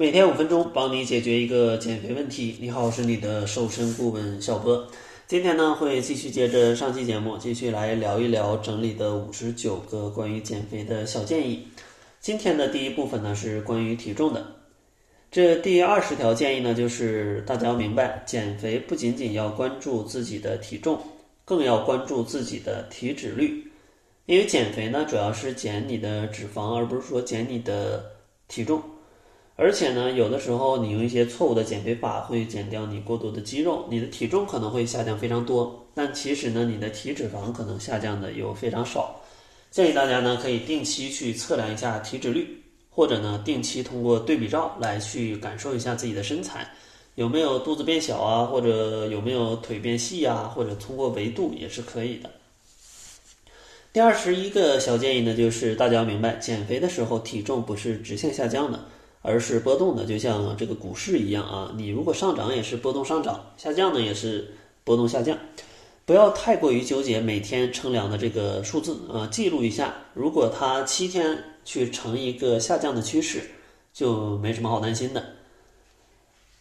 每天五分钟，帮你解决一个减肥问题。你好，我是你的瘦身顾问小波。今天呢，会继续接着上期节目，继续来聊一聊整理的五十九个关于减肥的小建议。今天的第一部分呢，是关于体重的。这第二十条建议呢，就是大家要明白，减肥不仅仅要关注自己的体重，更要关注自己的体脂率。因为减肥呢，主要是减你的脂肪，而不是说减你的体重。而且呢，有的时候你用一些错误的减肥法会减掉你过多的肌肉，你的体重可能会下降非常多，但其实呢，你的体脂肪可能下降的又非常少。建议大家呢可以定期去测量一下体脂率，或者呢定期通过对比照来去感受一下自己的身材有没有肚子变小啊，或者有没有腿变细啊，或者通过维度也是可以的。第二十一个小建议呢，就是大家要明白，减肥的时候体重不是直线下降的。而是波动的，就像这个股市一样啊，你如果上涨也是波动上涨，下降呢也是波动下降，不要太过于纠结每天称量的这个数字啊，记录一下，如果它七天去呈一个下降的趋势，就没什么好担心的。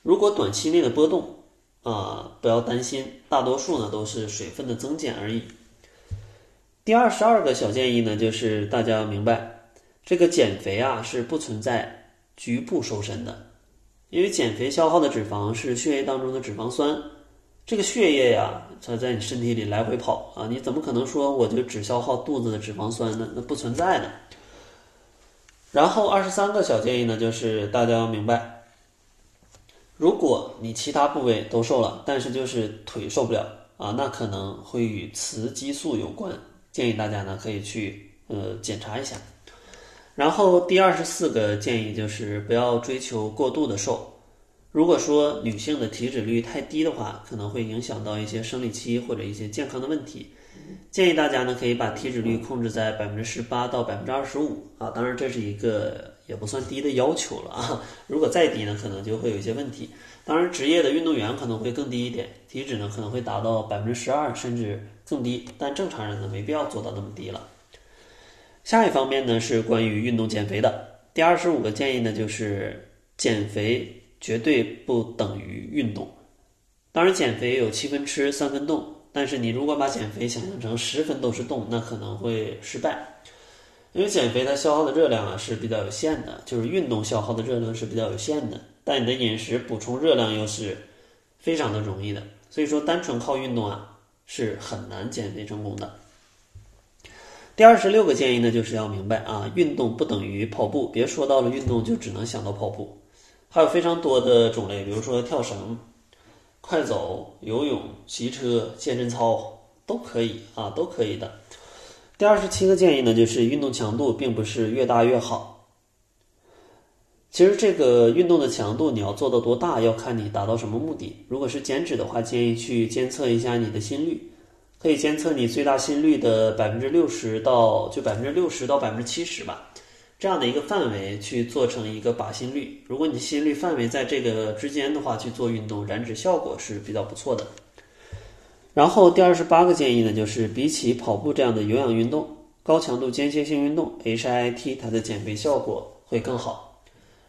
如果短期内的波动啊，不要担心，大多数呢都是水分的增减而已。第二十二个小建议呢，就是大家要明白，这个减肥啊是不存在。局部瘦身的，因为减肥消耗的脂肪是血液当中的脂肪酸，这个血液呀，它在你身体里来回跑啊，你怎么可能说我就只消耗肚子的脂肪酸呢？那不存在的。然后二十三个小建议呢，就是大家要明白，如果你其他部位都瘦了，但是就是腿瘦不了啊，那可能会与雌激素有关，建议大家呢可以去呃检查一下。然后第二十四个建议就是不要追求过度的瘦。如果说女性的体脂率太低的话，可能会影响到一些生理期或者一些健康的问题。建议大家呢可以把体脂率控制在百分之十八到百分之二十五啊，当然这是一个也不算低的要求了啊。如果再低呢，可能就会有一些问题。当然，职业的运动员可能会更低一点，体脂呢可能会达到百分之十二甚至更低，但正常人呢没必要做到那么低了。下一方面呢是关于运动减肥的。第二十五个建议呢就是减肥绝对不等于运动。当然，减肥有七分吃三分动，但是你如果把减肥想象成十分都是动，那可能会失败。因为减肥它消耗的热量啊是比较有限的，就是运动消耗的热量是比较有限的，但你的饮食补充热量又是非常的容易的。所以说，单纯靠运动啊是很难减肥成功的。第二十六个建议呢，就是要明白啊，运动不等于跑步，别说到了运动就只能想到跑步，还有非常多的种类，比如说跳绳、快走、游泳、骑车、健身操都可以啊，都可以的。第二十七个建议呢，就是运动强度并不是越大越好。其实这个运动的强度你要做到多大，要看你达到什么目的。如果是减脂的话，建议去监测一下你的心率。可以监测你最大心率的百分之六十到就百分之六十到百分之七十吧，这样的一个范围去做成一个靶心率。如果你心率范围在这个之间的话，去做运动，燃脂效果是比较不错的。然后第二十八个建议呢，就是比起跑步这样的有氧运动，高强度间歇性运动 HIIT 它的减肥效果会更好。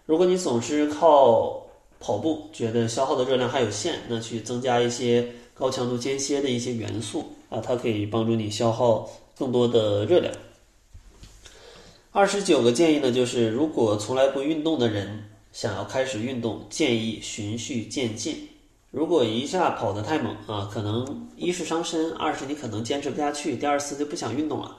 如果你总是靠跑步，觉得消耗的热量还有限，那去增加一些高强度间歇的一些元素。啊，它可以帮助你消耗更多的热量。二十九个建议呢，就是如果从来不运动的人想要开始运动，建议循序渐进。如果一下跑得太猛啊，可能一是伤身，二是你可能坚持不下去，第二次就不想运动了，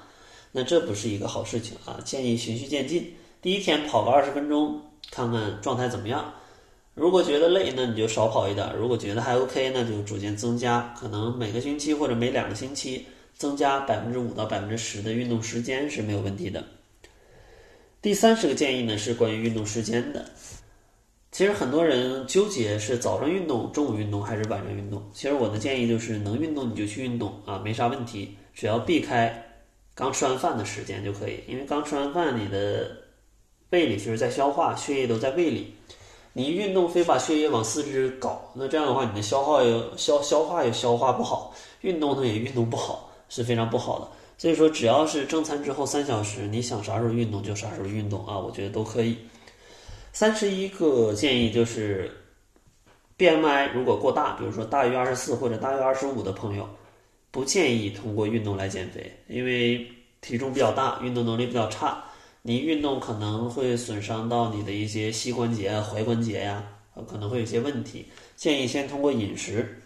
那这不是一个好事情啊。建议循序渐进，第一天跑个二十分钟，看看状态怎么样。如果觉得累，那你就少跑一点；如果觉得还 OK，那就逐渐增加。可能每个星期或者每两个星期增加百分之五到百分之十的运动时间是没有问题的。第三十个建议呢是关于运动时间的。其实很多人纠结是早上运动、中午运动还是晚上运动。其实我的建议就是能运动你就去运动啊，没啥问题，只要避开刚吃完饭的时间就可以。因为刚吃完饭，你的胃里就是在消化，血液都在胃里。你运动非把血液往四肢搞，那这样的话，你的消耗又消消化也消化不好，运动呢也运动不好，是非常不好的。所以说，只要是正餐之后三小时，你想啥时候运动就啥时候运动啊，我觉得都可以。三十一个建议就是，BMI 如果过大，比如说大于二十四或者大于二十五的朋友，不建议通过运动来减肥，因为体重比较大，运动能力比较差，你运动可能会损伤到你的一些膝关节啊、踝关节呀，可能会有些问题。建议先通过饮食